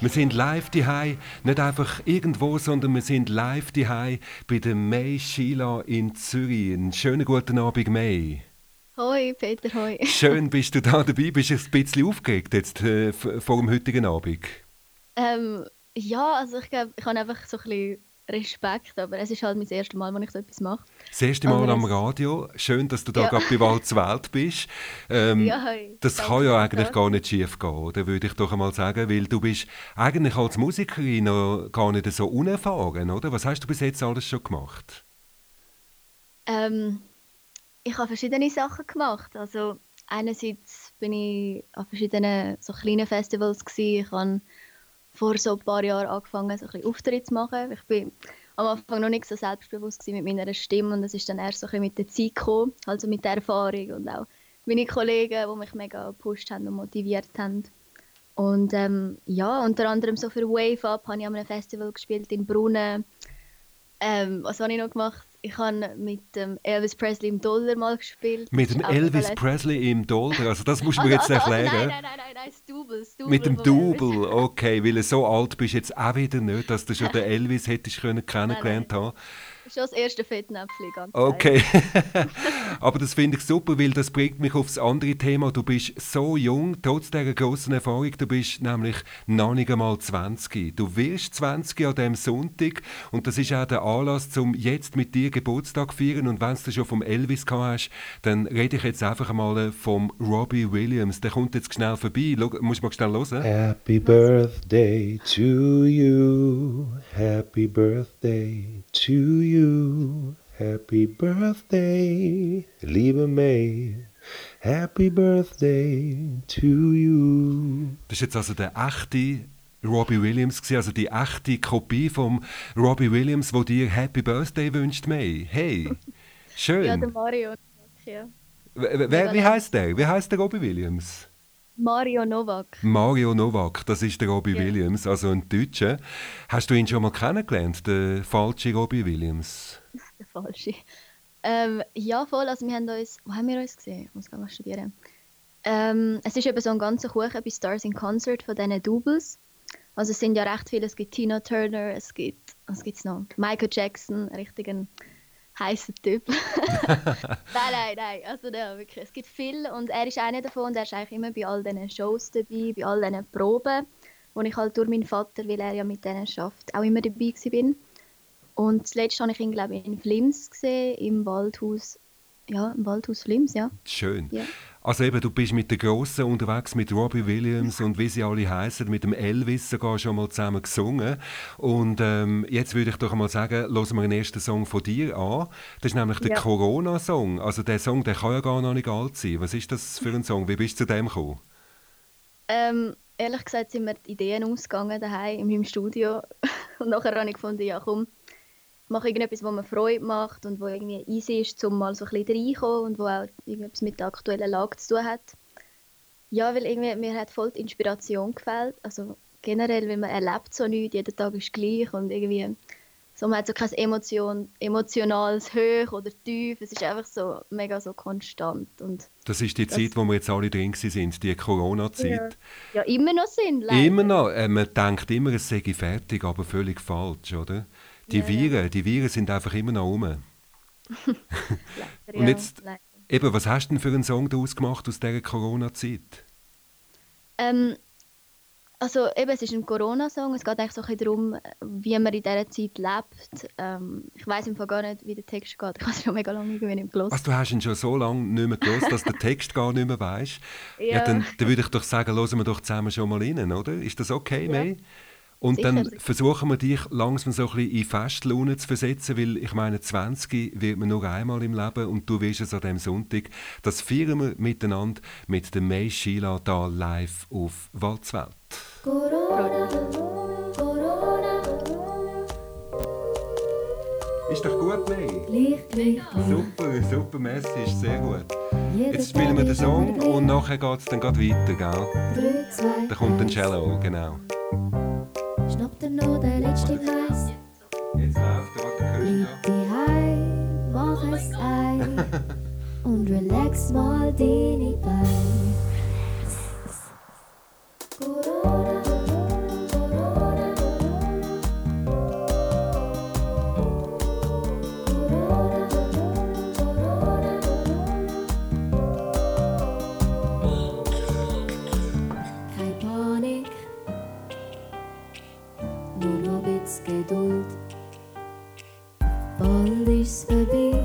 Wir sind live daheim, nicht einfach irgendwo, sondern wir sind live daheim bei der May Sheila in Zürich. Einen schönen guten Abend, May. Hoi, Peter, hoi. Schön, bist du da dabei. Bist du ein bisschen aufgeregt jetzt äh, vor dem heutigen Abend? Ähm, ja, also ich glaube, ich habe einfach so ein bisschen Respekt, aber es ist halt mein erstes Mal, wenn ich so etwas mache. Das erste Mal am Radio. Schön, dass du da ja. gerade bei Walz Welt bist. Ähm, ja, hey, das kann ja eigentlich gar nicht schief gehen, oder würde ich doch einmal sagen, weil du bist eigentlich als Musikerin noch gar nicht so unerfahren, oder? Was hast du bis jetzt alles schon gemacht? Ähm, ich habe verschiedene Sachen gemacht. Also einerseits bin ich an verschiedenen so kleinen Festivals gewesen. Ich habe vor so ein paar Jahren angefangen, so ein bisschen Auftritte zu machen. Ich bin am Anfang noch nicht so selbstbewusst mit meiner Stimme und das ist dann erst so ein bisschen mit der Zeit gekommen, also mit der Erfahrung und auch meine Kollegen, die mich mega gepusht haben und motiviert haben. Und ähm, ja, unter anderem so für Wave Up habe ich an einem Festival gespielt in Brunnen. Ähm, was habe ich noch gemacht? Ich habe mit dem Elvis Presley im Dollar mal gespielt. Mit dem Elvis Presley im Dollar? Also das musst du mir jetzt erklären. Nein, nein, nein, nein, das Double, Mit dem Double, okay, weil du so alt bist jetzt auch wieder nicht, dass du schon den Elvis hättest können kennengelernt haben schon das erste Fettnäpfchen, ganz Okay. Aber das finde ich super, weil das bringt mich aufs andere Thema. Du bist so jung, trotz dieser grossen Erfahrung. Du bist nämlich noch nicht einmal 20. Du wirst 20 an diesem Sonntag und das ist auch der Anlass, um jetzt mit dir Geburtstag zu feiern. Und wenn du schon vom Elvis gehabt hast, dann rede ich jetzt einfach mal vom Robbie Williams. Der kommt jetzt schnell vorbei. Schau, musst du mal schnell hören? Happy Birthday to you. Happy Birthday to you you. Happy birthday, liebe May. Happy birthday to you. Das ist jetzt also der echte Robbie Williams, also die echte Kopie von Robbie Williams, wo dir Happy Birthday wünscht, May. Hey, schön. Ja, der Mario. Ja. Wer, wie heißt der? Wie heißt der Robbie Williams? Mario Novak. Mario Novak, das ist der Robbie ja. Williams, also ein Deutscher. Hast du ihn schon mal kennengelernt, den falschen Robbie Williams? der falsche. Ähm, ja, voll. Also wir haben uns, wo haben wir uns gesehen? Ich muss mal studieren. Ähm, es ist eben so ein ganzer Kuchen bei Stars in Concert von diesen Doubles. Also es sind ja recht viele. Es gibt Tina Turner, es gibt, was gibt's noch? Michael Jackson, richtig ein heißer Typ. nein, nein, nein. Also ja, wirklich. Es gibt viel und er ist einer davon und er ist eigentlich immer bei all diesen Shows dabei, bei all diesen Proben, wo ich halt durch meinen Vater, weil er ja mit denen schafft, auch immer dabei bin. Und zuletzt habe ich ihn, glaube ich, in Flims gesehen, im Waldhaus ja, im Waldhaus Flims, ja. Schön. Ja. Also eben, du bist mit den Grossen unterwegs, mit Robbie Williams und wie sie alle heißen, mit dem Elvis sogar schon mal zusammen gesungen. Und ähm, jetzt würde ich doch mal sagen, hören wir den ersten Song von dir an. Das ist nämlich der ja. Corona-Song. Also der Song, der kann ja gar noch nicht alt sein. Was ist das für ein Song? Wie bist du zu dem gekommen? Ähm, ehrlich gesagt sind mir die Ideen ausgegangen daheim in meinem Studio. und nachher habe ich gefunden, ja komm, mache irgendetwas, was mir Freude macht und wo irgendwie easy ist, um mal so ein bisschen reinkommen und wo auch irgendetwas mit der aktuellen Lage zu tun hat. Ja, weil irgendwie mir hat voll die Inspiration gefällt. Also generell, weil man erlebt so nichts, jeder Tag ist gleich und irgendwie so, man hat so keine Emotion, emotionales Hoch oder Tief, es ist einfach so mega so konstant. Und das ist die das, Zeit, wo wir jetzt alle drin sind, die Corona-Zeit. Ja. ja. immer noch sind, leider. Immer noch. Äh, man denkt immer, es sei fertig, aber völlig falsch, oder? Die Viren, die Viren sind einfach immer noch rum. Und jetzt, eben, was hast du denn für einen Song daraus gemacht aus dieser Corona-Zeit? Ähm, also eben, es ist ein Corona-Song. Es geht eigentlich so ein darum, wie man in dieser Zeit lebt. Ähm, ich weiß im Fall gar nicht, wie der Text geht. Ich habe es schon mega lange nicht mehr gelesen. Also, du hast ihn schon so lange nicht mehr gelesen, dass den Text gar nicht mehr weißt. Ja. ja dann, dann, würde ich doch sagen, hören wir doch zusammen schon mal rein, oder? Ist das okay, ja. May? Und sicher, dann versuchen wir dich langsam so ein bisschen in Festlaune zu versetzen, weil ich meine, 20 wird man nur einmal im Leben und du wirst es an diesem Sonntag. Das feiern wir miteinander mit der May Sheila da live auf Walzwelt. Corona, Corona. Ist doch gut, May? Licht, Licht, Super, super Message, sehr gut. Jetzt spielen wir den Song und nachher geht es dann weiter, gell? Da kommt ein Cello, genau. Schnappt er noch den letzten Gleis? Jetzt läuft der Lieg die heim, mach es ein. Und relax mal deine Beine. don't polish the beat.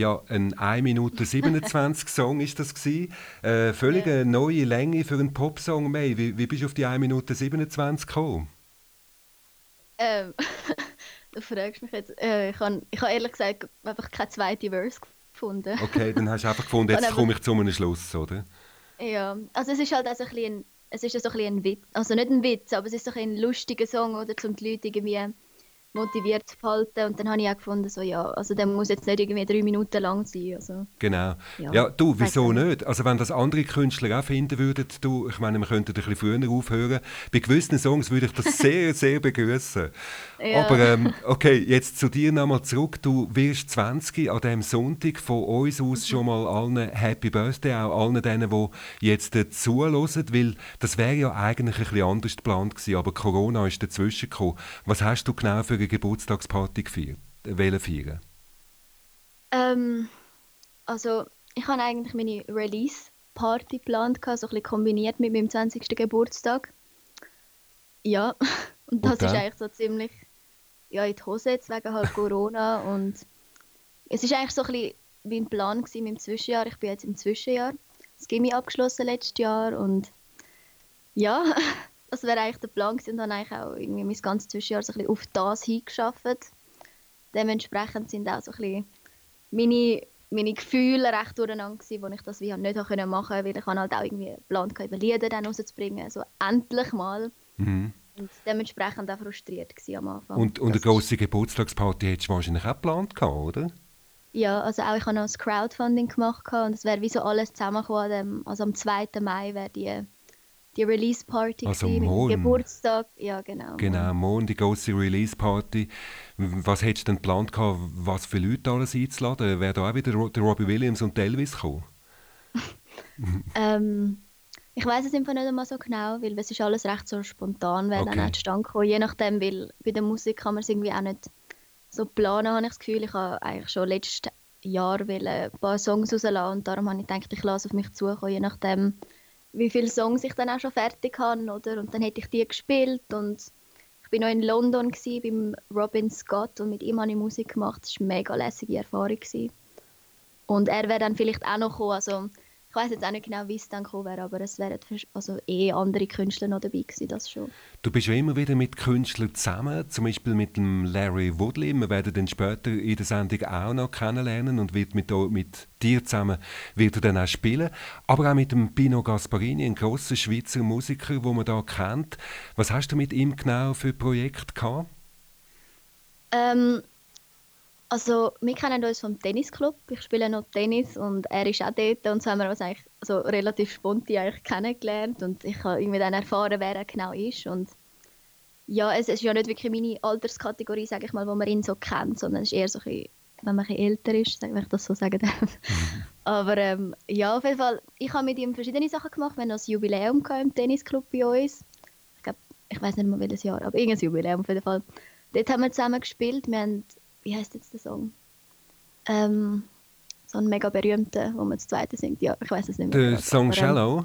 Ja, ein 1 Minute 27 Song ist das gewesen. Äh, völlig eine neue Länge für einen Popsong, May. Wie, wie bist du auf die 1 Minute 27 gekommen? Ähm, du fragst mich jetzt. Äh, ich habe ich hab ehrlich gesagt einfach keine zweite Verse gefunden. Okay, dann hast du einfach gefunden, Und jetzt komme ich zu einem Schluss, oder? Ja, also es ist halt auch so ein bisschen, ein- es ist ja so ein, bisschen ein Witz, also nicht ein Witz, aber es ist so ein, ein lustiger Song, oder, um die Leute irgendwie motiviert zu behalten. Und dann habe ich auch gefunden, so ja, also der muss jetzt nicht irgendwie drei Minuten lang sein. Also, Genau. Ja, Ja, du, wieso nicht? Also wenn das andere Künstler auch finden würden, du, ich meine, wir könnten ein bisschen früher aufhören. Bei gewissen Songs würde ich das sehr, sehr begrüßen. Ja. Aber ähm, okay, jetzt zu dir nochmal zurück. Du wirst 20 an diesem Sonntag von uns aus schon mal allen Happy Birthday, auch allen denen, die jetzt äh, zuhören, weil das wäre ja eigentlich ein bisschen anders geplant gewesen, aber Corona ist dazwischen gekommen. Was hast du genau für eine Geburtstagsparty gefeiert, wollen feiern? ähm, also ich habe eigentlich meine Release-Party geplant, so ein bisschen kombiniert mit meinem 20. Geburtstag. Ja, und das Und ist eigentlich so ziemlich ja, in die Hose jetzt wegen halt Corona und es ist eigentlich so ein bisschen mein Plan gewesen, im Zwischenjahr. Ich bin jetzt im Zwischenjahr, das Gimmi abgeschlossen letztes Jahr und ja, das wäre eigentlich der Plan gewesen und habe eigentlich auch irgendwie mein ganzes Zwischenjahr so ein bisschen auf das hingeschafft. Dementsprechend sind auch so ein bisschen meine, meine Gefühle recht durcheinander gewesen, wo ich das wie nicht machen konnte, weil ich habe halt auch irgendwie geplant, über Lieder dann rauszubringen, so endlich mal. Mhm. Und dementsprechend auch frustriert am Anfang. Und, und eine grosse Geburtstagsparty hättest du wahrscheinlich auch geplant, oder? Ja, also auch ich habe noch das Crowdfunding gemacht und es wäre wie so alles zusammengekommen. Also am 2. Mai wäre die, die Release-Party Also gewesen morgen. Geburtstag. Ja, genau. Genau, morgen die grosse Release-Party. W- Was hättest du denn geplant, gehabt, was für Leute alles einzuladen? Wäre da auch wieder der Robbie Williams und Elvis gekommen? Ähm, ich weiß es einfach nicht einmal so genau, weil es ist alles recht so spontan, wer Okay. dann auch zustande gekommen. Je nachdem, weil bei der Musik kann man es irgendwie auch nicht so planen, habe ich das Gefühl. Ich habe eigentlich schon letztes Jahr ein paar Songs rauslassen und darum habe ich gedacht, ich lasse auf mich zukommen, je nachdem, wie viele Songs ich dann auch schon fertig habe, oder? Und dann hätte ich die gespielt und ich bin noch in London gsi beim Robin Scott und mit ihm habe ich Musik gemacht. Das war eine mega lässige Erfahrung. Gewesen. Und er wäre dann vielleicht auch noch gekommen. Also, ich weiß jetzt auch nicht genau, wie es dann gekommen wäre, aber es wären also eh andere Künstler noch dabei gewesen, das schon. Du bist ja immer wieder mit Künstlern zusammen, zum Beispiel mit dem Larry Woodley. Wir werden den später in der Sendung auch noch kennenlernen und wird mit, mit dir zusammen wird er dann auch spielen. Aber auch mit dem Pino Gasparini, ein grosser Schweizer Musiker, den man da kennt. Was hast du mit ihm genau für Projekt gehabt? Ähm, also, wir kennen uns vom Tennisclub. Ich spiele noch Tennis und er ist auch dort. Und so haben wir uns eigentlich so relativ spontan eigentlich kennengelernt. Und ich habe irgendwie dann erfahren, wer er genau ist. Und ja, es ist ja nicht wirklich meine Alterskategorie, sage ich mal, wo man ihn so kennt, sondern es ist eher so ein bisschen, wenn man ein bisschen älter ist, wenn ich das so sagen darf. Aber ähm, ja, auf jeden Fall, ich habe mit ihm verschiedene Sachen gemacht. Wir haben ein Jubiläum im Tennisclub bei uns. Ich glaube, ich weiß nicht mehr welches Jahr, aber irgendein Jubiläum auf jeden Fall. Dort haben wir zusammen gespielt. Wir haben, wie heißt jetzt der Song? Ähm, so ein mega berühmter, wo man das zweite singt. Ja, ich weiß es nicht mehr. Der Song Shallow?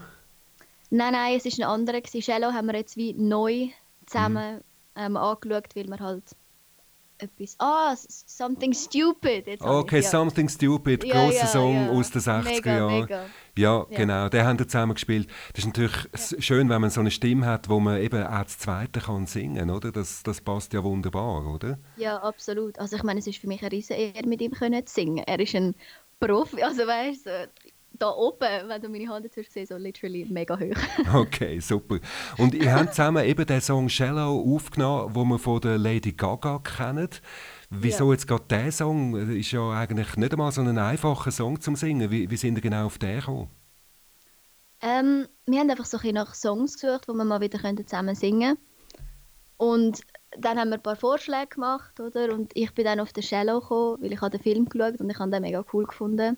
Nein, nein, es ist ein anderer. Shallow haben wir jetzt wie neu Mhm. zusammen ähm, angeschaut, weil wir halt etwas. Ah, s- Something Stupid. Jetzt Okay, ich, ja. Something Stupid, Ja, grosser ja, Song aus den 60er Mega, Jahren. Ja, genau, den haben wir zusammen gespielt. Das ist natürlich schön, wenn man so eine Stimme hat, wo man eben auch das Zweite kann singen oder? Das, das passt ja wunderbar, oder? Ja, absolut. Also ich meine, es ist für mich eine riesen Ehre, mit ihm können zu singen. Er ist ein Profi, also weißt du, da oben, wenn du meine Hand jetzt siehst, so literally mega hoch. Okay, super. Und ihr habt zusammen eben den Song Shallow aufgenommen, wo wir von der Lady Gaga kennen. Wieso Ja. jetzt gerade der Song? Das Ist ja eigentlich nicht einmal so ein einfacher Song zum Singen. Wie, wie sind ihr genau auf den gekommen? Ähm, wir haben einfach so ein nach Songs gesucht, die wir mal wieder zusammen singen können. Und dann haben wir ein paar Vorschläge gemacht, oder? Und ich bin dann auf den Shallow gekommen, weil ich den Film geschaut und ich habe den mega cool gefunden.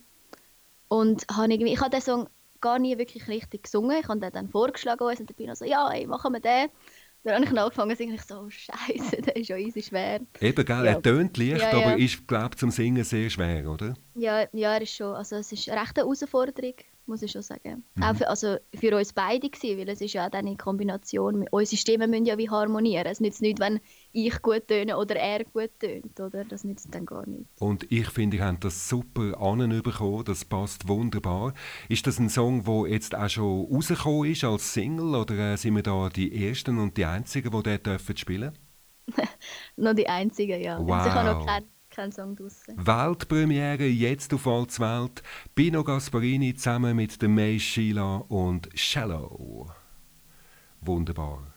Und habe irgendwie, ich habe den Song gar nie wirklich richtig gesungen. Ich habe den dann vorgeschlagen uns und dann bin ich so, ja, ey, machen wir den. Dann habe ich angefangen zu singen ich so, oh Scheiße, der ist ja easy schwer. Eben, gell? Ja. er tönt leicht, ja, ja. aber ist, glaube zum Singen sehr schwer, oder? Ja, ja, er ist schon, also es ist eine rechte Herausforderung muss ich schon sagen. Mhm. Auch für, also für uns beide gewesen, weil es ist ja auch eine Kombination. Unsere Stimmen müssen ja wie harmonieren. Es nützt nicht, wenn ich gut töne oder er gut tönt, oder? Das nützt dann gar nicht. Und ich finde, ihr habt das super anbekommen, das passt wunderbar. Ist das ein Song, der jetzt auch schon rausgekommen ist als Single, oder äh, sind wir da die Ersten und die Einzigen, die dort dürfen spielen? noch die Einzigen, ja. Wow. Also ich habe noch keinen kein Song draussen. Weltpremiere jetzt auf Allzwelt. Pino Gasparini zusammen mit der May Sheila und Shallow. Wunderbar.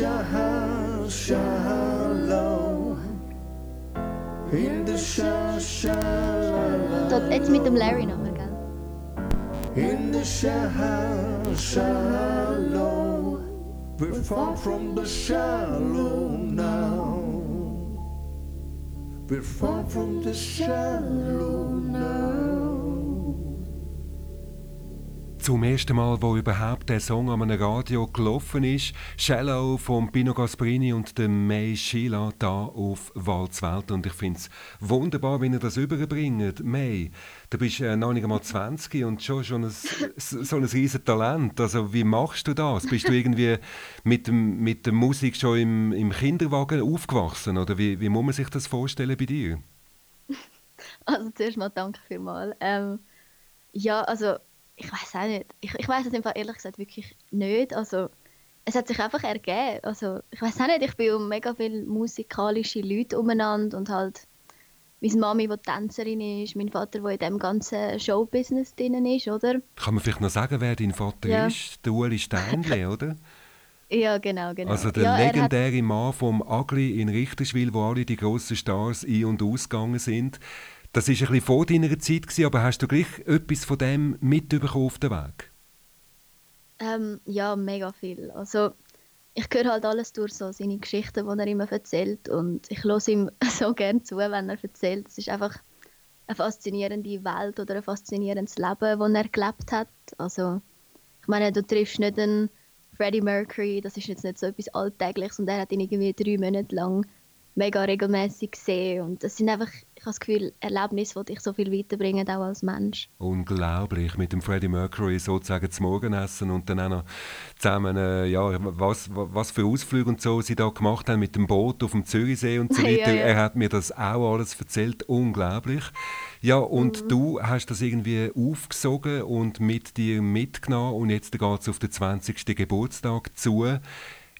Shah, Shalom. In de Shah, Shalom. Tot Edge met de Larry nog gaan. In de Shah, Shalom. We're far from the Shalom now. We're far from the Shalom now. Zum ersten Mal, wo überhaupt der Song an einem Radio gelaufen ist, Shallow von Pino Gasparini und der May Sheila da auf Walzwelt. Und ich finde es wunderbar, wie ihr das überbringt. May, du bist äh, noch nicht einmal 20 und schon, schon ein, so ein riesiges Talent. Also wie machst du das? Bist du irgendwie mit, dem, mit der Musik schon im, im Kinderwagen aufgewachsen? Oder wie, wie muss man sich das vorstellen bei dir? Also zuerst mal danke vielmals. Ähm, ja, also ich weiß auch nicht. Ich, ich weiß es einfach ehrlich gesagt wirklich nicht. Also, es hat sich einfach ergeben. Also, ich weiß auch nicht, ich bin um mega viele musikalische Leute umeinander und halt meine Mami, die Tänzerin ist, mein Vater, der in dem ganzen Showbusiness drin ist, oder? Kann man vielleicht noch sagen, wer dein Vater ja. ist? Der Uli Steinle, oder? Ja, genau, genau. Also der ja, legendäre Mann vom Agli in Richterswil, wo alle die grossen Stars ein- und ausgegangen sind. Das war ein bisschen vor deiner Zeit, gewesen, aber hast du gleich etwas von dem mitbekommen auf dem Weg? Ähm, ja, mega viel. Also ich höre halt alles durch so seine Geschichten, die er immer erzählt und ich höre ihm so gerne zu, wenn er erzählt. Es ist einfach eine faszinierende Welt oder ein faszinierendes Leben, das er gelebt hat. Also ich meine, du triffst nicht einen Freddie Mercury, das ist jetzt nicht so etwas Alltägliches und er hat ihn irgendwie drei Monate lang mega regelmäßig gesehen und das sind einfach ich habe das Gefühl, Erlebnisse, die dich so viel weiterbringen, auch als Mensch. Unglaublich, mit dem Freddie Mercury sozusagen zum Morgenessen und dann auch noch zusammen, äh, ja, was, was für Ausflüge und so sie da gemacht haben mit dem Boot auf dem Zürichsee und so weiter. ja, ja. Er hat mir das auch alles erzählt, unglaublich. Ja, und mhm. du hast das irgendwie aufgesogen und mit dir mitgenommen und jetzt geht es auf den 20. Geburtstag zu.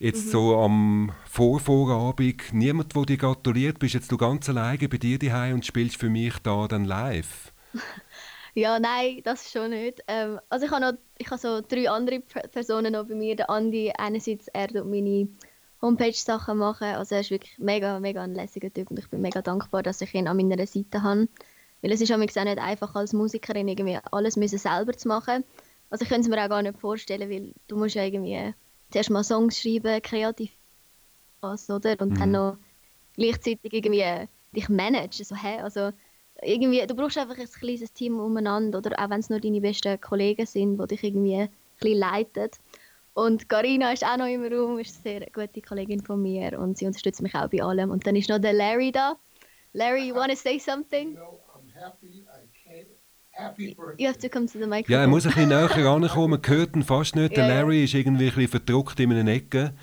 Jetzt mhm. so am Vorvorabend, niemand, der dir gratuliert, bist jetzt du ganz alleine bei dir daheim und spielst für mich da dann live? ja, nein, das schon nicht. Ähm, also ich habe noch, ich habe so drei andere Personen noch bei mir. Der Andi, einerseits er und meine Homepage-Sachen machen. Also er ist wirklich mega, mega ein lässiger Typ und ich bin mega dankbar, dass ich ihn an meiner Seite habe. Weil es ist auch nicht einfach als Musikerin irgendwie alles müssen selber zu machen. Also ich könnte es mir auch gar nicht vorstellen, weil du musst ja irgendwie zuerst mal Songs schreiben, kreativ was, oder? Und mhm. dann noch gleichzeitig irgendwie dich managen. So, hä? Also, irgendwie, du brauchst einfach ein kleines Team umeinander, oder auch wenn es nur deine besten Kollegen sind, die dich irgendwie ein bisschen leiten. Und Carina ist auch noch im Raum, ist eine sehr gute Kollegin von mir und sie unterstützt mich auch bei allem. Und dann ist noch der Larry da. Larry, you want to say something? No, I'm happy I came Happy birthday. You have to come to the microphone. Ja, er muss ein bisschen näher rankommen. Man hört ihn fast nicht. Der Larry ist irgendwie ein bisschen verdruckt in einer Ecke.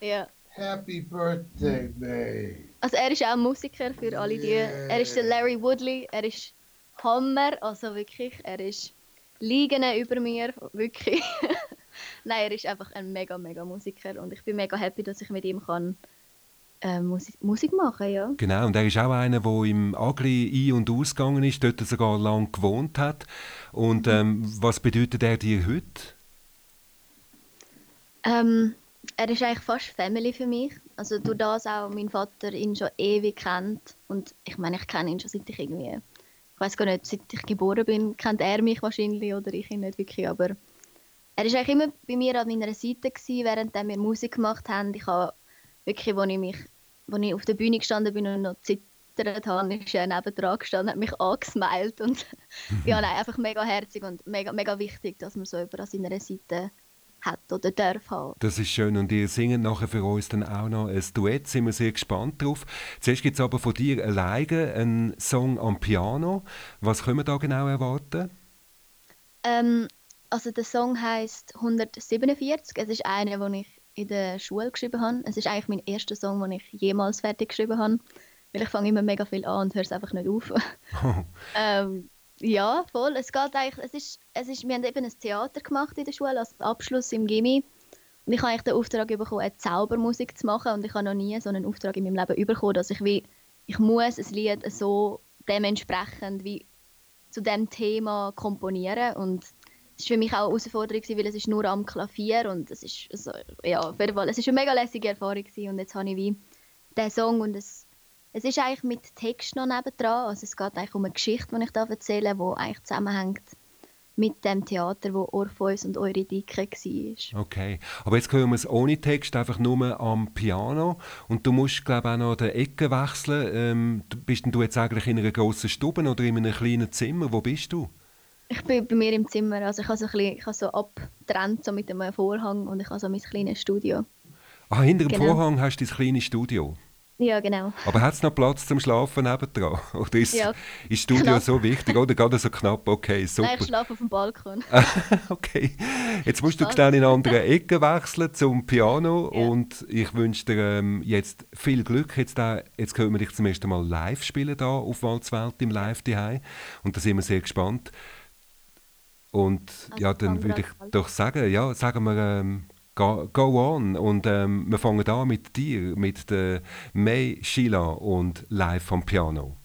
Ja. Happy Birthday, May. Also er ist auch Musiker für alle die. Er ist der Larry Woodley. Er ist Hammer. Also wirklich, er ist liegen über mir. Wirklich. Nein, er ist einfach ein mega, mega Musiker. Und ich bin mega happy, dass ich mit ihm kann äh, Musik, Musik machen, ja. Genau, und er ist auch einer, der im Agri ein- und ausgegangen ist, dort sogar lange gewohnt hat. Und ähm, was bedeutet er dir heute? Ähm, er ist eigentlich fast Family für mich. Also durch das auch mein Vater ihn schon ewig kennt. Und ich meine, ich kenne ihn schon seit ich irgendwie, ich weiß gar nicht, seit ich geboren bin, kennt er mich wahrscheinlich oder ich ihn nicht wirklich, aber er ist eigentlich immer bei mir an meiner Seite gewesen, während wir Musik gemacht haben. Ich habe wirklich, als ich mich als ich auf der Bühne gestanden bin und noch zittert habe, ist er nebendran gestanden, hat mich angesmiled und ja, nein, einfach mega herzig und mega, mega wichtig, dass man so jemanden an seiner Seite hat oder darf haben. Das ist schön und ihr singt nachher für uns dann auch noch ein Duett, sind wir sehr gespannt drauf. Zuerst gibt es aber von dir alleine einen Song am Piano. Was können wir da genau erwarten? Ähm, also der Song heißt 147. Es ist einer, den ich in der Schule geschrieben habe. Es ist eigentlich mein erster Song, den ich jemals fertig geschrieben habe. Weil ich fange immer mega viel an und höre es einfach nicht auf. ähm, ja, voll. Es geht eigentlich, es ist, es ist, wir haben eben ein Theater gemacht in der Schule als Abschluss im Gimmi. Und ich habe eigentlich den Auftrag bekommen, eine Zaubermusik zu machen. Und ich habe noch nie so einen Auftrag in meinem Leben bekommen, dass ich wie, ich muss ein Lied so dementsprechend wie zu dem Thema komponieren. Und war für mich auch eine Herausforderung, weil es ist nur am Klavier und es ist, also, ja, auf Fall, es ist eine mega lässige Erfahrung gewesen. und jetzt habe ich wie den Song und es, es ist eigentlich mit Text noch nebendran, also es geht eigentlich um eine Geschichte, die ich da erzähle, die eigentlich zusammenhängt mit dem Theater, wo Orpheus und Eurydike war. Okay, aber jetzt hören wir es ohne Text, einfach nur am Piano und du musst, glaube auch noch die Ecke wechseln. Ähm, bist du jetzt eigentlich in einer grossen Stube oder in einem kleinen Zimmer? Wo bist du? Ich bin bei mir im Zimmer, also ich habe so, ein bisschen, ich habe so abgetrennt so mit einem Vorhang und ich habe so mein kleines Studio. Ah, hinter dem genau. Vorhang hast du dein kleines Studio? Ja, genau. Aber hat es noch Platz zum Schlafen nebendran? Oder ist, ja. das Studio knapp. so wichtig? Oder gerade so knapp? Okay, super. Nein, ich schlafe auf dem Balkon. okay. Jetzt musst du schnell in eine andere Ecke wechseln zum Piano ja. und ich wünsche dir ähm, jetzt viel Glück. Jetzt, äh, jetzt können wir dich zum ersten Mal live spielen da auf Walzwelt im Live-Dihei und da sind wir sehr gespannt. Und Also ja, dann würde ich doch sagen, ja, sagen wir ähm, go, go on. Und ähm, wir fangen an mit dir, mit der May Sheila und live vom Piano.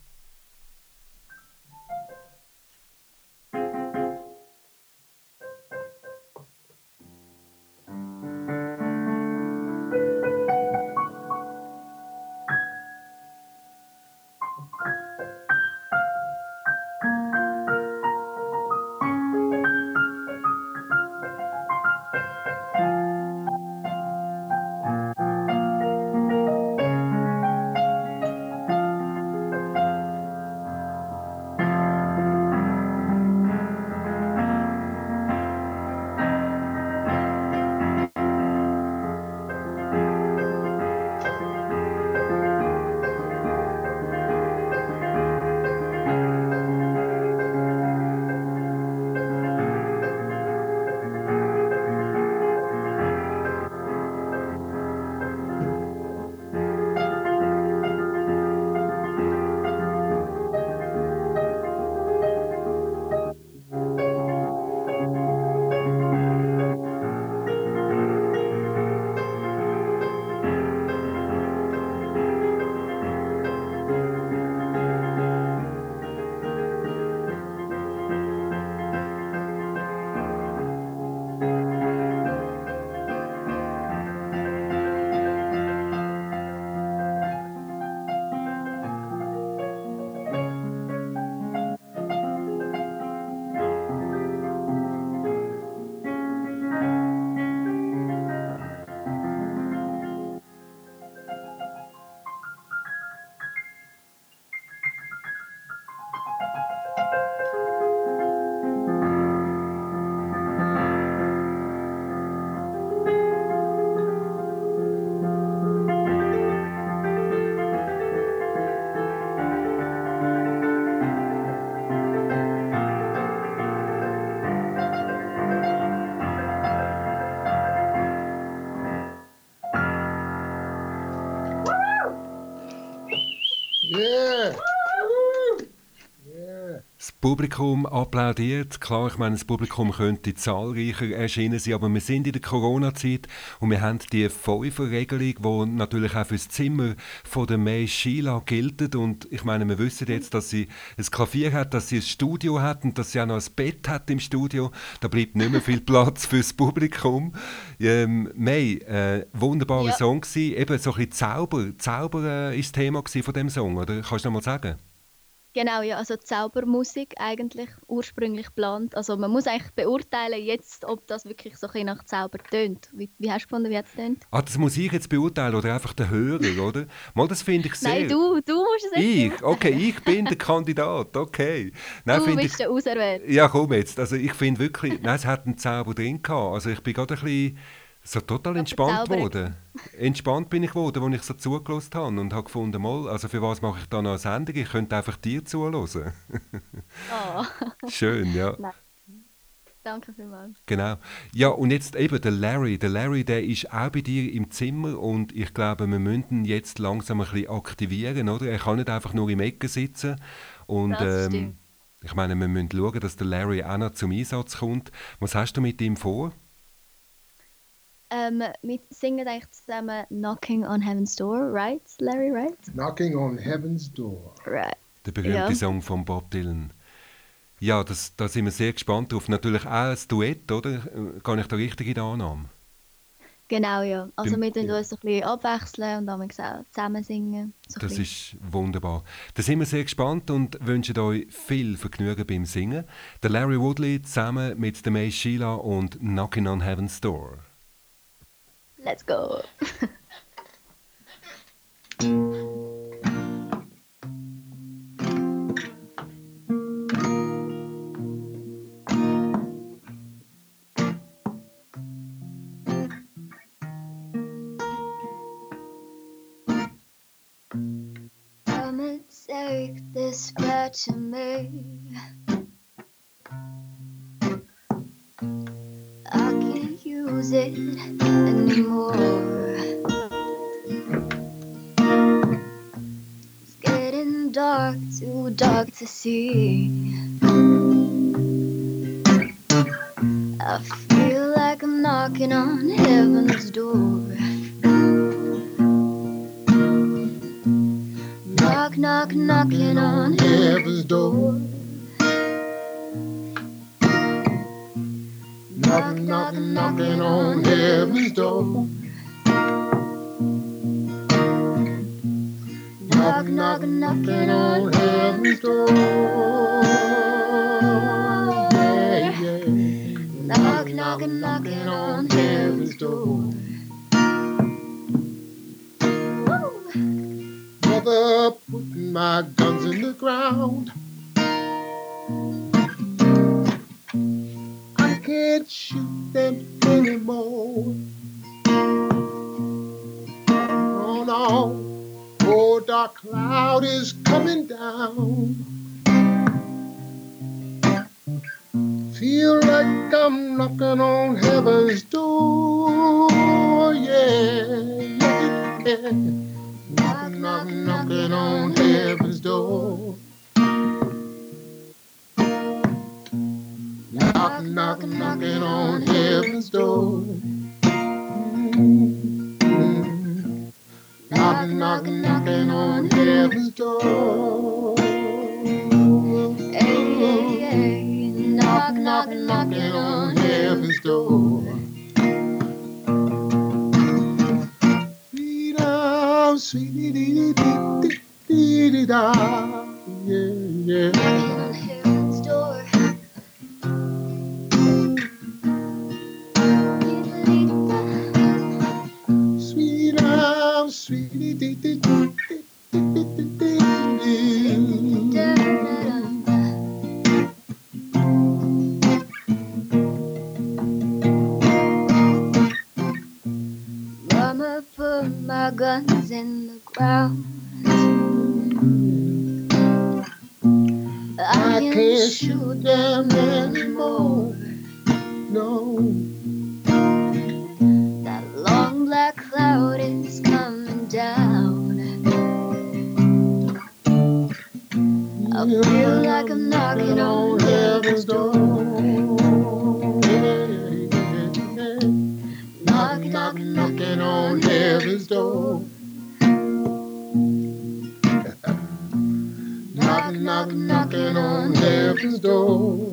Publikum applaudiert. Klar, ich meine, das Publikum könnte zahlreicher erschienen sein, aber wir sind in der Corona-Zeit und wir haben die Fünfer-Regelung, die natürlich auch für das Zimmer von der May Sheila gilt. Und ich meine, wir wissen jetzt, dass sie ein Klavier hat, dass sie ein Studio hat und dass sie auch noch ein Bett hat im Studio. Da bleibt nicht mehr viel Platz fürs Publikum. Ähm, May, äh, wunderbarer Ja. Song gewesen. Eben so ein bisschen Zauber. Zauber äh, ist das Thema von dem Song, oder? Kannst du noch mal sagen? Genau, ja, also Zaubermusik eigentlich ursprünglich geplant. Also man muss eigentlich beurteilen jetzt, ob das wirklich so ein bisschen nach Zauber tönt. Wie, wie hast du gefunden, wie hat es tönt? Ah, das muss ich jetzt beurteilen oder einfach der Hörer, oder? Mal, das finde ich sehr... Nein, du, du musst es Ich? Okay, ich bin der Kandidat, okay. Nein, Du bist der Auserwählte. Ja, komm jetzt. Also ich finde wirklich, nein, es hat einen Zauber drin gehabt. Also ich bin gerade ein bisschen so total entspannt geworden. Entspannt bin ich geworden, als ich so zugelassen habe und habe gefunden, mal, also für was mache ich da noch eine Sendung? Ich könnte einfach dir zuhören. Oh, Schön, ja. danke vielmals. Genau. Ja, und jetzt eben der Larry. Der Larry, der ist auch bei dir im Zimmer und ich glaube, wir müssen ihn jetzt langsam ein bisschen aktivieren, oder? Er kann nicht einfach nur im Ecken sitzen. Und Das ähm, stimmt. ich meine, wir müssen schauen, dass der Larry auch noch zum Einsatz kommt. Was hast du mit ihm vor? Ähm, wir singen eigentlich zusammen Knocking on Heaven's Door, right, Larry, right? Knocking on Heaven's Door. Right. Der berühmte Ja. Song von Bob Dylan. Ja, das, da sind wir sehr gespannt drauf. Natürlich auch ein Duett, oder? Kann ich da richtig in der Annahme? Genau, ja. Also Beim- wir tun uns ein bisschen abwechseln und dann zusammen singen. So Das ist wunderbar. Da sind wir sehr gespannt und wünschen euch viel Vergnügen beim Singen. Der Larry Woodley zusammen mit der May Sheila und Knocking on Heaven's Door. Let's go. Come and take this back to me. Can't it anymore. It's getting dark, too dark to see. I feel like I'm knocking on heaven's door. Knock, knock, knocking on heaven's door. Feel like I'm knocking on heaven's door. Yeah, yeah, yeah. Knock, knock, knocking on heaven's door. Knock, knock, knocking on heaven's door. Knock, knock, knocking on heaven's door. Knock, knock, knocking on heaven's door. Freedom, sweetie, dee, dee, dee, dee, dee, da. Yeah, yeah. Guns in the ground. I I can't shoot them anymore. No, That long black cloud is coming down. I feel like I'm knocking on heaven's door. Door.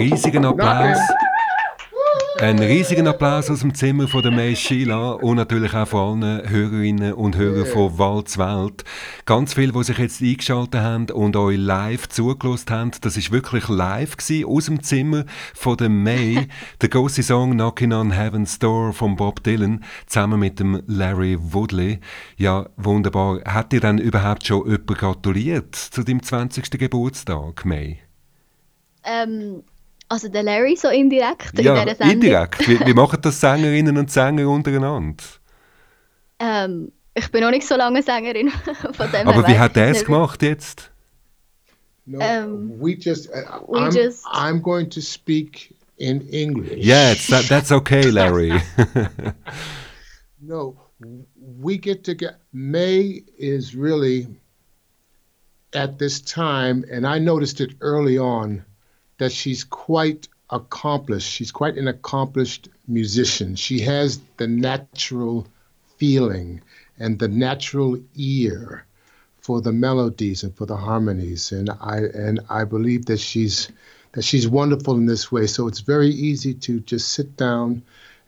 Riesigen Applaus. Ein riesigen Applaus aus dem Zimmer von der May Sheila und natürlich auch von allen Hörerinnen und Hörern von Walz Welt. Ganz viele, die sich jetzt eingeschaltet haben und euch live zugelassen haben, das ist wirklich live gewesen, aus dem Zimmer von der May. der große Song Knocking on Heaven's Door von Bob Dylan zusammen mit dem Larry Woodley. Ja, wunderbar. Hat dir dann überhaupt schon jemand gratuliert zu deinem 20. Geburtstag, May? Ähm, also der Larry so indirekt in Ja, dieser Sendung. indirekt. Wie, wie machen das Sängerinnen und Sänger untereinander? Ähm, ich bin noch nicht so lange Sängerin von dem Aber wie hat er es gemacht jetzt? No, Um, we just. Uh, we I'm, just- I'm going to speak in English. Yeah, it's, that, that's okay, Larry. No, we get to get. May is really at this time, and I noticed it early on, that she's quite accomplished. She's quite an accomplished musician. She has the natural feeling and the natural ear for the melodies and for the harmonies, and I and I believe that she's that she's wonderful in this way. So it's very easy to just sit down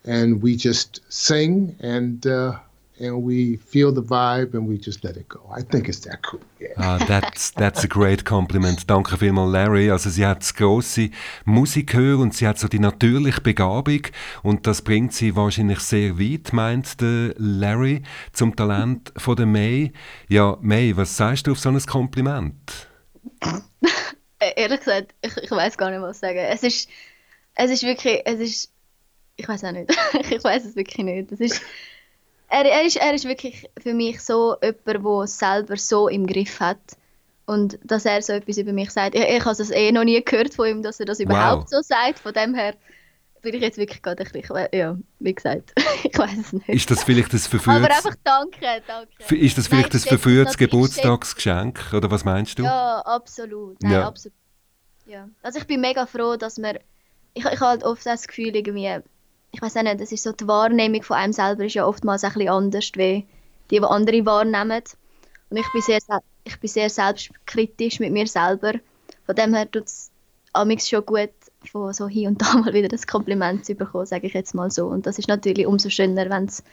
and we just sing and uh, and we feel the vibe and we just let it go. I think it's that cool. Yeah. Ah, that's, that's a great compliment. Danke vielmals, Larry. Also sie hat das grosse Musikhör und sie hat so die natürliche Begabung und das bringt sie wahrscheinlich sehr weit, meint der Larry, zum Talent von der May. Ja, May, was sagst du auf so ein Kompliment? Äh, ehrlich gesagt, ich, ich weiß gar nicht, was sagen. Es ist, es ist wirklich, es ist, ich weiß auch nicht. ich weiß es wirklich nicht. Es ist, er, er, ist, er ist wirklich für mich so jemand, der selber so im Griff hat. Und dass er so etwas über mich sagt. Ich, ich habe es eh noch nie gehört von ihm, dass er das überhaupt so sagt. Von dem her bin ich jetzt wirklich gerade ein bisschen, ja, wie gesagt, ich weiß es nicht. Ist das vielleicht das verführtes... Aber einfach danke, danke. Ist das vielleicht Nein, das verführtes Geburtstagsgeschenk, oder was meinst du? Ja, absolut. Nein, ja. absolut. Ja. Also ich bin mega froh, dass man, ich, ich habe halt oft das Gefühl, irgendwie, ich weiß nicht, das ist so die Wahrnehmung von einem selber ist ja oftmals ein bisschen anders, wie die, die andere wahrnehmen. Und ich bin sehr, ich bin sehr selbstkritisch mit mir selber. Von dem her tut es schon gut, von so hier und da mal wieder das Kompliment zu bekommen, sage ich jetzt mal so. Und das ist natürlich umso schöner, wenn es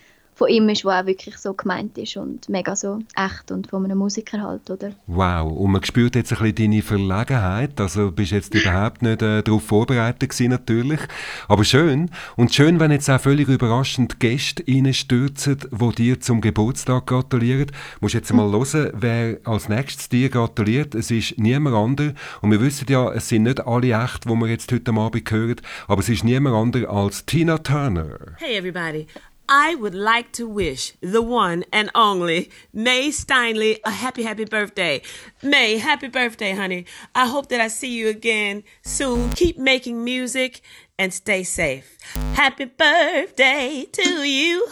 von ihm ist, der auch wirklich so gemeint ist und mega so echt und von einem Musiker halt, oder? Wow, und man spürt jetzt ein bisschen deine Verlegenheit, also bist jetzt überhaupt nicht äh, darauf vorbereitet gewesen, natürlich, aber schön. Und schön, wenn jetzt auch völlig überraschend Gäste reinstürzen, die dir zum Geburtstag gratulieren. Du musst jetzt mal hören, wer als nächstes dir gratuliert, es ist niemand anderes und wir wissen ja, es sind nicht alle echt, wo wir jetzt heute Abend hören, aber es ist niemand anderes als Tina Turner. Hey everybody, I would like to wish the one and only May Steinley a happy, happy birthday. May, happy birthday, honey. I hope that I see you again soon. Keep making music and stay safe. Happy birthday to you.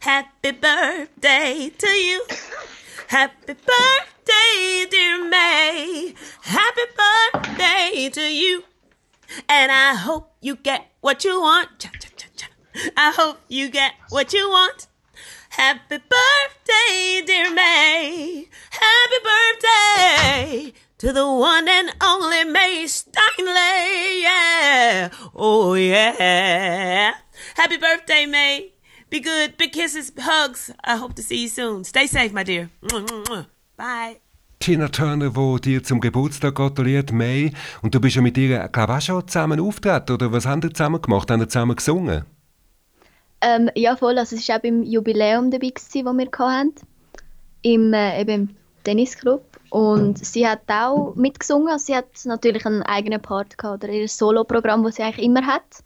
Happy birthday to you. Happy birthday, dear May. Happy birthday to you. And I hope you get what you want. I hope you get what you want. Happy birthday, dear May. Happy birthday to the one and only May Steinley. Yeah. Oh, yeah. Happy birthday, May. Be good. Big kisses, hugs. I hope to see you soon. Stay safe, my dear. Bye. Tina Turner, wo dir zum Geburtstag gratuliert, May. Und du bist ja mit ihr, glaube ich, auch schon zusammen auftreten, oder was haben ihr zusammen gemacht? Haben ihr zusammen gesungen? Ähm, ja, voll. Also es war auch beim Jubiläum dabei, das wir hatten. Im, äh, eben im Tennisclub. Und sie hat auch mitgesungen. Also sie hat natürlich einen eigenen Part gehabt, oder ihr Solo-Programm, das sie eigentlich immer hat.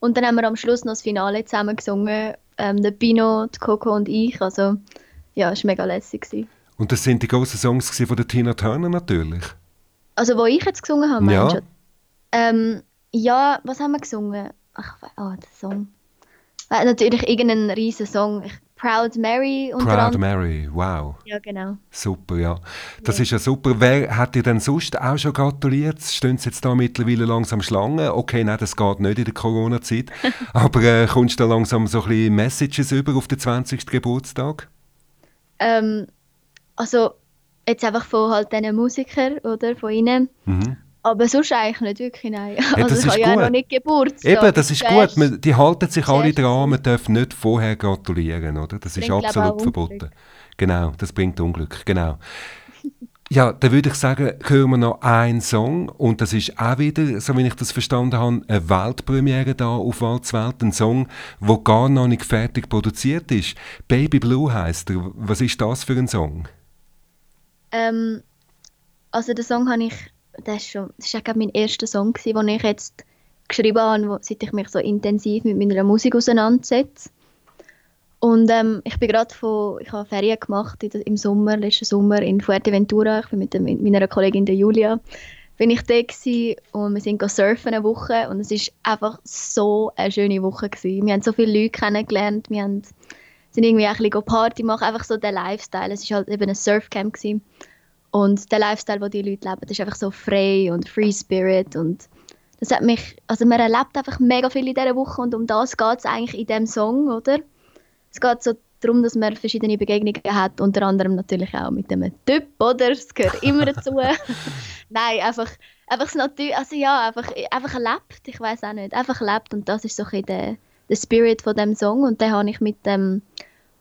Und dann haben wir am Schluss noch das Finale zusammen gesungen. Ähm, der Pino, die Coco und ich. Also ja, es war mega lässig. Gewesen. Und das sind die grossen Songs von der Tina Turner natürlich? Also wo ich jetzt gesungen habe, ja. Ähm, ja, was haben wir gesungen? Ach, oh, der Song. Äh, natürlich irgendein riesen Song. Proud Mary unter Proud anderem. Mary, wow. Ja, genau. Super, ja. Das ja. ist ja super. Wer hat dir denn sonst auch schon gratuliert? Stehen sie jetzt da mittlerweile langsam Schlangen? Okay, nein, das geht nicht in der Corona-Zeit. Aber äh, kommst du da langsam so ein bisschen Messages über auf den 20. Geburtstag? Ähm, also jetzt einfach von halt diesen Musikern, oder? Von ihnen. Mhm. Aber sonst eigentlich nicht wirklich, nein. Ja, also ich habe ja noch nicht Geburtstag. Eben, das ist gut. Man, die halten sich alle dran, man darf nicht vorher gratulieren, oder? Das ist absolut verboten. Genau, das bringt Unglück, genau. Ja, dann würde ich sagen, hören wir noch einen Song und das ist auch wieder, so wie ich das verstanden habe, eine Weltpremiere da auf Walzwelt, ein Song, der gar noch nicht fertig produziert ist. Baby Blue heißt er. Was ist das für ein Song? Ähm, also den Song habe ich das ist schon, das ist mein erster Song den ich jetzt geschrieben habe, seit ich mich so intensiv mit meiner Musik auseinandersetze. Und ähm, ich bin gerade von, ich habe Ferien gemacht im Sommer, letzten Sommer in Fuerteventura. Ich bin mit, mit meiner Kollegin der Julia bin ich da gewesen, und wir sind surfen eine Woche und es ist einfach so eine schöne Woche gewesen. Wir haben so viele Leute kennengelernt, wir haben, sind irgendwie ein bisschen Party machen, einfach so der Lifestyle. Es war halt eben ein Surfcamp gewesen. Und der Lifestyle, den die Leute leben, ist einfach so frei und Free Spirit. Und das hat mich, also man erlebt einfach mega viel in dieser Woche und um das geht es eigentlich in diesem Song, oder? Es geht so darum, dass man verschiedene Begegnungen hat, unter anderem natürlich auch mit einem Typ, oder? Das gehört immer dazu. Nein, einfach, einfach das Natur, also ja, einfach, einfach lebt, ich weiß auch nicht, einfach lebt und das ist so ein der, der Spirit von dem Song und den habe ich mit dem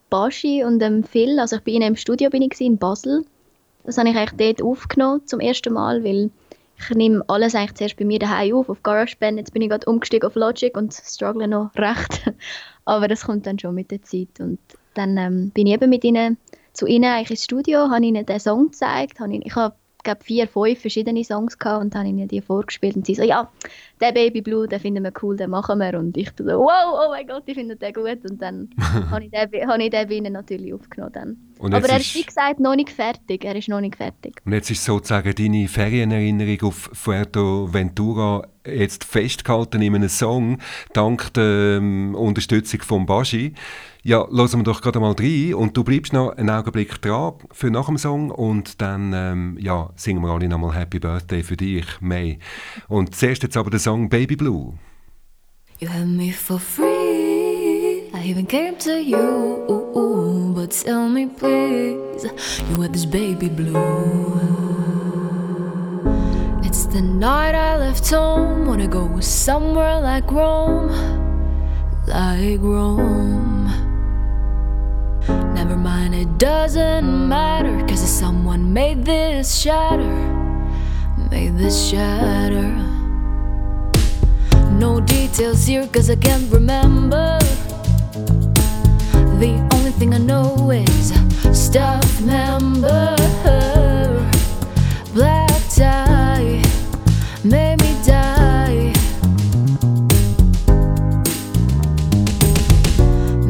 Baschi und dem Phil, also ich bin in einem Studio bin ich in Basel, das habe ich eigentlich dort aufgenommen zum ersten Mal, weil ich nehme alles eigentlich zuerst bei mir daheim auf, auf GarageBand, jetzt bin ich gerade umgestiegen auf Logic und struggle noch recht, aber das kommt dann schon mit der Zeit. Und dann ähm, bin ich eben mit ihnen zu ihnen eigentlich ins Studio, habe ihnen den Song gezeigt, habe ihnen, ich habe glaube vier, fünf verschiedene Songs gehabt und habe ihnen die vorgespielt. Und sie so, ja, der Baby Blue, den finden wir cool, den machen wir und ich so, wow, oh mein Gott, die finden den gut und dann habe ich, den, ich den bei ihnen natürlich aufgenommen dann. Aber er ist, wie gesagt, noch nicht fertig, er ist noch nicht fertig. Und jetzt ist sozusagen deine Ferienerinnerung auf Fuerteventura jetzt festgehalten in einem Song, dank der ähm, Unterstützung von Baschi. Ja, hören wir doch gerade mal rein und du bleibst noch einen Augenblick dran für nach dem Song und dann ähm, ja, singen wir alle nochmal Happy Birthday für dich, May. Und zuerst jetzt aber der Song Baby Blue. You had me for free. I even came to you, but tell me please, you had this baby blue. It's the night I left home. Wanna go somewhere like Rome, like Rome. Never mind, it doesn't matter. Cause someone made this shatter. Made this shatter. No details here, cause I can't remember. The only thing I know is stuff member. Black tie made me die.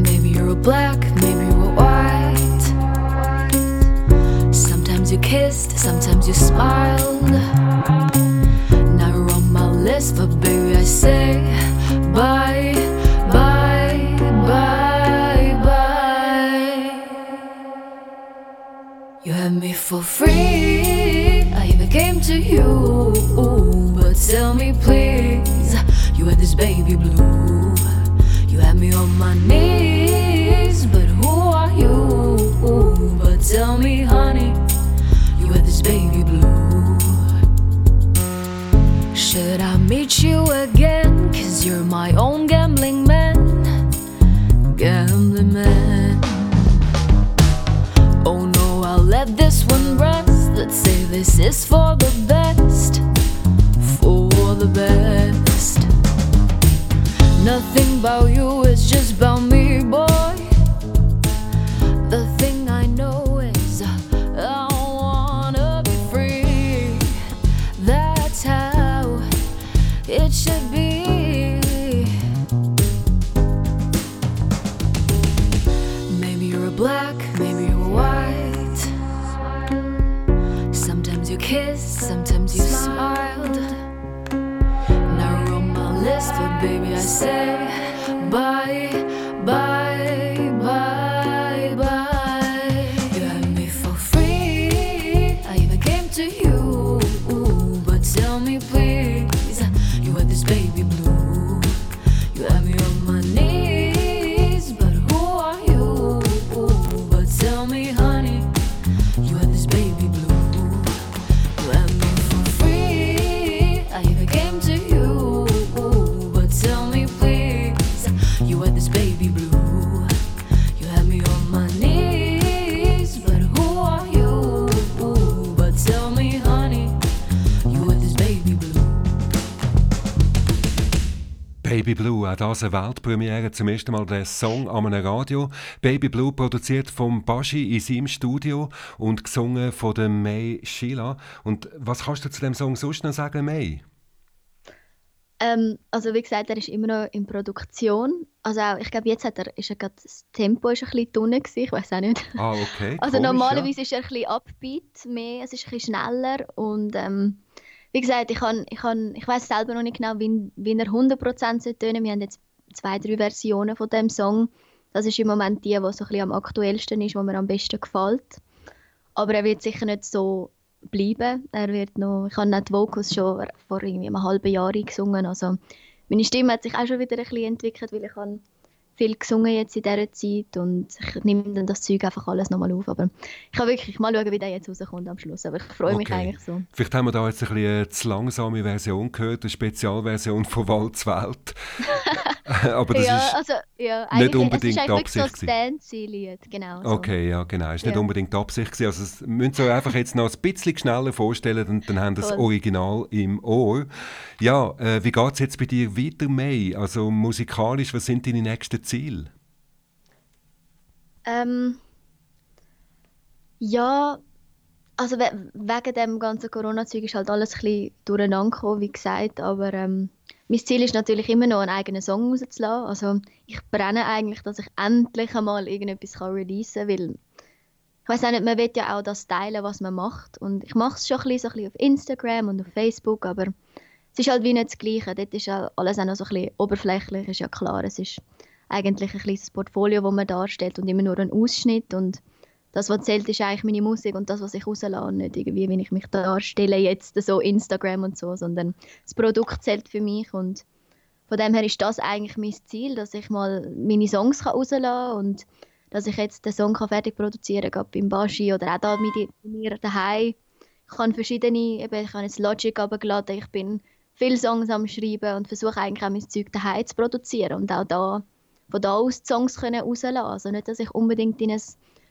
Maybe you're a black, maybe you're white. Sometimes you kissed, sometimes you smiled. List, but baby, I say bye, bye, bye, bye. You had me for free. I even came to you, but tell me please, you had this baby blue. You had me on my knees, but who are you? But tell me, honey, Should I meet you again? Cause you're my own gambling man. Gambling man. Oh no, I'll let this one rest. Let's say this is for the best. For the best. Nothing about you, it's just about me, boy. Baby, I say bye, Baby Blue, auch das eine Weltpremiere, zum ersten Mal der Song an einem Radio. Baby Blue produziert vom Baschi in seinem Studio und gesungen von der May Sheila. Und was kannst du zu dem Song sonst noch sagen, May? Ähm, also wie gesagt, er ist immer noch in Produktion. Also auch, ich glaube, jetzt hat er, ist er gerade, das Tempo ist ein bisschen gewesen, ich weiß auch nicht. Ah, okay. Also komisch, normalerweise ist er ein bisschen upbeat, mehr, es ist ein bisschen schneller und ähm, wie gesagt, ich, kann, ich, kann, ich weiß selber noch nicht genau, wie, wie er 100% soll tönen. Wir haben jetzt zwei, drei Versionen von dem Song. Das ist im Moment die, die so am aktuellsten ist, die mir am besten gefällt. Aber er wird sicher nicht so bleiben. Er wird noch, ich habe nicht die Vocals schon vor irgendwie einem halben Jahr gesungen. Also meine Stimme hat sich auch schon wieder ein bisschen entwickelt, weil ich habe viel gesungen jetzt in dieser Zeit und ich nehme dann das Zeug einfach alles nochmal auf. Aber ich kann wirklich mal schauen, wie der jetzt rauskommt am Schluss. Aber ich freue mich eigentlich so. Vielleicht haben wir da jetzt ein bisschen eine zu langsame Version gehört, eine Spezialversion von Waldswelt. Aber das ja, ist also, ja, nicht eigentlich- unbedingt es ist Absicht so ein Fancy-Lied, genau. So. Okay, ja, genau. Ist nicht Ja. unbedingt die Absicht gewesen. Also, es müsst ihr euch einfach jetzt noch ein bisschen schneller vorstellen, dann, dann haben wir das. Original im Ohr. Ja, äh, wie geht es jetzt bei dir weiter, May? Also musikalisch, was sind deine nächsten Ziele? Ähm, ja, also we wegen dem ganzen Corona-Zeug ist halt alles ein bisschen durcheinander gekommen, wie gesagt, aber ähm, mein Ziel ist natürlich immer noch einen eigenen Song rauszulassen. Also ich brenne eigentlich, dass ich endlich einmal irgendetwas kann releasen kann, weil ich weiß auch nicht, man will ja auch das teilen, was man macht und ich mache es schon ein bisschen, so ein bisschen auf Instagram und auf Facebook, aber es ist halt wie nicht das Gleiche. Dort ist ja alles auch noch so ein bisschen oberflächlich, ist ja klar. Es ist eigentlich ein kleines Portfolio, das man darstellt und immer nur ein Ausschnitt und das, was zählt, ist eigentlich meine Musik und das, was ich rauslasse, und nicht irgendwie, wie ich mich darstelle jetzt so Instagram und so, sondern das Produkt zählt für mich und von dem her ist das eigentlich mein Ziel, dass ich mal meine Songs kann rauslassen kann und dass ich jetzt den Song fertig produzieren kann, beim Baschi oder auch da mit mir daheim. Ich kann verschiedene, eben, ich habe jetzt Logic runtergeladen, ich bin viele Songs am Schreiben und versuche eigentlich auch mein Zeug daheim zu produzieren und auch da von da aus die Songs können rauslassen. Also nicht, dass ich unbedingt in ein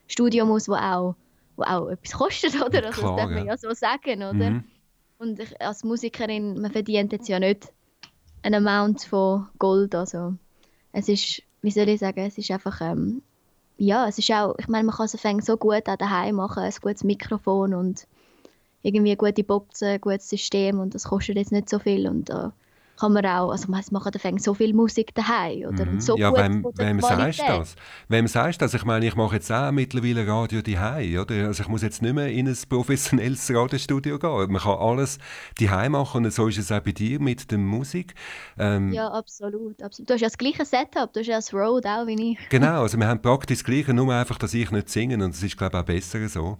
Studio muss, wo auch, wo auch etwas kostet, oder? Also Klar, das darf man ja. ja so sagen, oder? Mhm. Und ich, als Musikerin, man verdient jetzt ja nicht ein Amount von Gold, also es ist, wie soll ich sagen, es ist einfach, ähm, ja, es ist auch, ich meine, man kann es so gut auch daheim machen, ein gutes Mikrofon und irgendwie gute Boxen, ein gutes System und das kostet jetzt nicht so viel und da kann man auch, also man macht auf Englisch so viel Musik daheim, oder? Mhm. So ja, gut wem, wem sagst du das? Wem sagst du das? Ich meine, ich mache jetzt auch mittlerweile Radio daheim, oder? Also ich muss jetzt nicht mehr in ein professionelles Radiostudio gehen. Man kann alles daheim machen und so ist es auch bei dir mit der Musik. Ähm, Ja, absolut, absolut. Du hast ja das gleiche Setup, du hast ja das Road auch wie ich. Genau, also wir haben praktisch das Gleiche, nur einfach, dass ich nicht singe und es ist, glaube ich, auch besser so.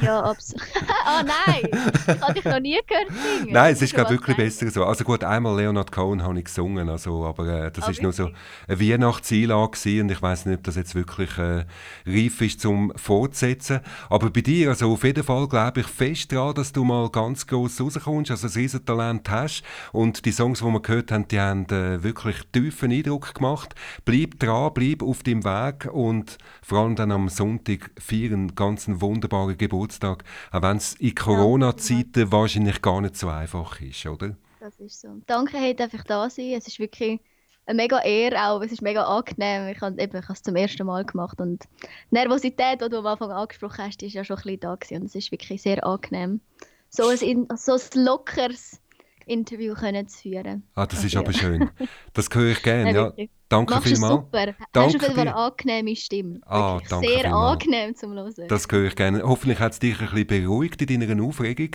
Ja, absolut. Ah nein, ich habe dich noch nie gehört singen. Nein, es ist, glaube ich, wirklich besser so. Also gut, einmal Leonard Cohen habe ich gesungen, also, aber äh, das Ah, ist nur so eine Weihnachtseinlage und ich weiß nicht, ob das jetzt wirklich äh, reif ist zum Fortsetzen. Aber bei dir, also auf jeden Fall glaube ich fest daran, dass du mal ganz gross rauskommst, also ein Riesentalent hast und die Songs, die wir gehört haben, die haben äh, wirklich tiefen Eindruck gemacht. Bleib dran, bleib auf dem Weg und vor allem dann am Sonntag feiern ganz einen wunderbaren Geburtstag, auch wenn es in Corona-Zeiten wahrscheinlich gar nicht so einfach ist, oder? Das ist so. Danke, hey, darf ich da sein. Es ist wirklich eine mega Ehre auch. Es ist mega angenehm. Ich habe eben, ich habe es zum ersten Mal gemacht und die Nervosität, die du am Anfang angesprochen hast, ist ja schon ein bisschen da gewesen. und es ist wirklich sehr angenehm, so ein, in- so ein lockeres Interview können zu führen. Ah, das ist ja. aber schön. Das höre ich gerne, ja. wirklich. Danke Machst vielmals. super. Danke Hast du eine angenehme Stimme. Ah, Wirklich danke sehr vielmals. angenehm zum Hören. Das höre ich gerne. Hoffentlich hat es dich ein bisschen beruhigt in deiner Aufregung.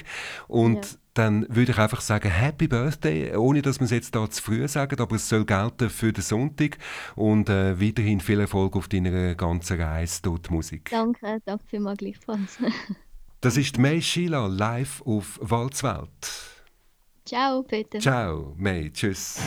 Und Ja. Dann würde ich einfach sagen, Happy Birthday, ohne dass wir es jetzt da zu früh sagen, aber es soll gelten für den Sonntag. Und äh, weiterhin viel Erfolg auf deiner ganzen Reise die Musik. Danke, danke vielmals gleichfalls. Das ist May Sheila live auf Walzwelt. Ciao, Peter. Ciao, May. Tschüss.